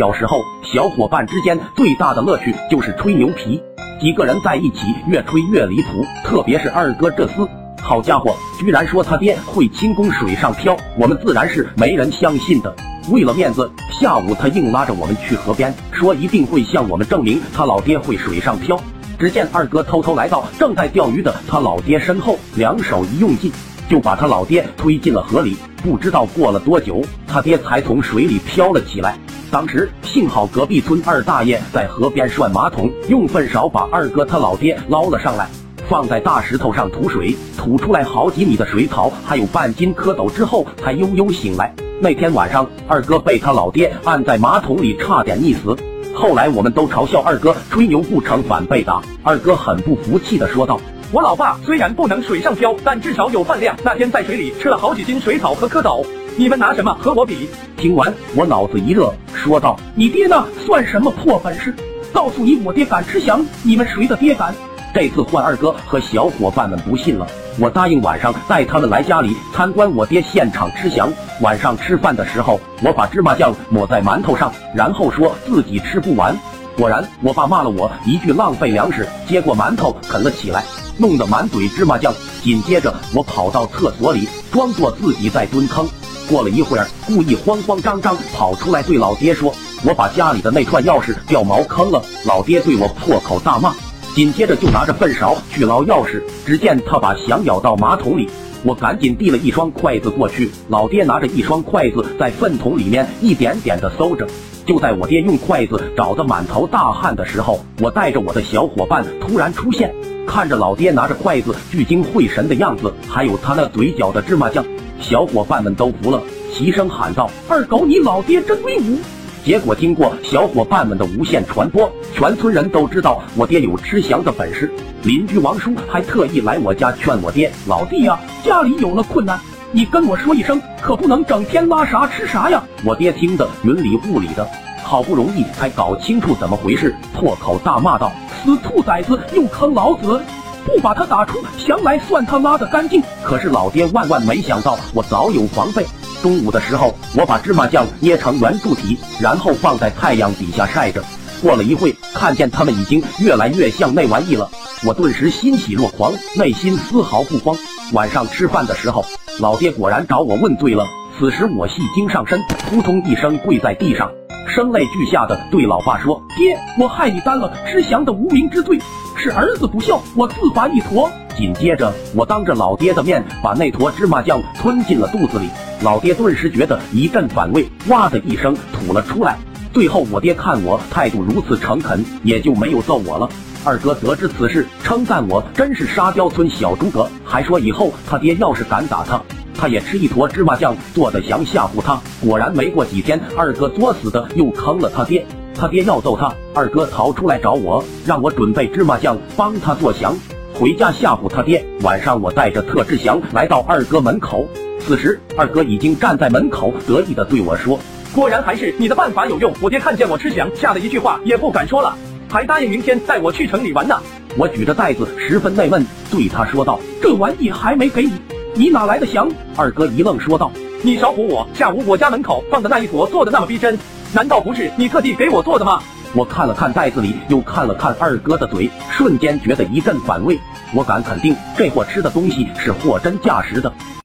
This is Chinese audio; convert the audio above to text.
小时候，小伙伴之间最大的乐趣就是吹牛皮，几个人在一起越吹越离谱，特别是二哥这厮，好家伙，居然说他爹会轻功水上漂，我们自然是没人相信的。为了面子，下午他硬拉着我们去河边，说一定会向我们证明他老爹会水上漂。只见二哥偷偷来到正在钓鱼的他老爹身后，两手一用劲，就把他老爹推进了河里。不知道过了多久，他爹才从水里飘了起来。当时幸好隔壁村二大爷在河边涮马桶，用粪勺把二哥他老爹捞了上来，放在大石头上吐水，吐出来好几米的水草，还有半斤蝌蚪之后，才悠悠醒来。那天晚上，二哥被他老爹按在马桶里，差点溺死。后来我们都嘲笑二哥吹牛不成反被打。二哥很不服气的说道：“我老爸虽然不能水上漂，但至少有饭量。那天在水里吃了好几斤水草和蝌蚪，你们拿什么和我比？”听完，我脑子一热，说道：“你爹那算什么破本事？告诉你，我爹敢吃翔，你们谁的爹敢？”这次换二哥和小伙伴们不信了，我答应晚上带他们来家里参观我爹现场吃翔。晚上吃饭的时候，我把芝麻酱抹在馒头上，然后说自己吃不完。果然，我爸骂了我一句浪费粮食，接过馒头啃了起来，弄得满嘴芝麻酱。紧接着，我跑到厕所里，装作自己在蹲坑。过了一会儿，故意慌慌张张跑出来，对老爹说：“我把家里的那串钥匙掉茅坑了。”老爹对我破口大骂。紧接着就拿着粪勺去捞钥匙，只见他把翔舀到马桶里，我赶紧递了一双筷子过去，老爹拿着一双筷子在粪桶里面一点点的搜着。就在我爹用筷子找得满头大汗的时候，我带着我的小伙伴突然出现，看着老爹拿着筷子聚精会神的样子，还有他那嘴角的芝麻酱，小伙伴们都服了，齐声喊道：“二狗，你老爹真威武！”结果经过小伙伴们的无限传播，全村人都知道我爹有吃翔的本事。邻居王叔还特意来我家劝我爹：“老弟呀，家里有了困难，你跟我说一声，可不能整天拉啥吃啥呀。”我爹听得云里雾里的，好不容易才搞清楚怎么回事，破口大骂道：“死兔崽子，又坑老子！不把他打出翔来，算他拉的干净。”可是老爹万万没想到，我早有防备。中午的时候，我把芝麻酱捏成圆柱体，然后放在太阳底下晒着。过了一会，看见它们已经越来越像那玩意了，我顿时欣喜若狂，内心丝毫不慌。晚上吃饭的时候，老爹果然找我问罪了。此时我戏精上身，扑通一声跪在地上，声泪俱下的对老爸说：“爹，我害你担了吃翔的无名之罪，是儿子不孝，我自罚一坨。”紧接着，我当着老爹的面把那坨芝麻酱吞进了肚子里。老爹顿时觉得一阵反胃，哇的一声吐了出来。最后，我爹看我态度如此诚恳，也就没有揍我了。二哥得知此事，称赞我真是沙雕村小诸葛，还说以后他爹要是敢打他，他也吃一坨芝麻酱做的翔吓唬他。果然，没过几天，二哥作死的又坑了他爹。他爹要揍他，二哥逃出来找我，让我准备芝麻酱帮他做翔，回家吓唬他爹。晚上，我带着特制翔来到二哥门口。此时，二哥已经站在门口，得意的对我说：“果然还是你的办法有用。”我爹看见我吃翔，吓得一句话也不敢说了，还答应明天带我去城里玩呢。我举着袋子，十分内闷，对他说道：“这玩意还没给你，你哪来的翔？”二哥一愣，说道：“你少唬我！下午我家门口放的那一坨做的那么逼真，难道不是你特地给我做的吗？”我看了看袋子里，又看了看二哥的嘴，瞬间觉得一阵反胃。我敢肯定，这货吃的东西是货真价实的。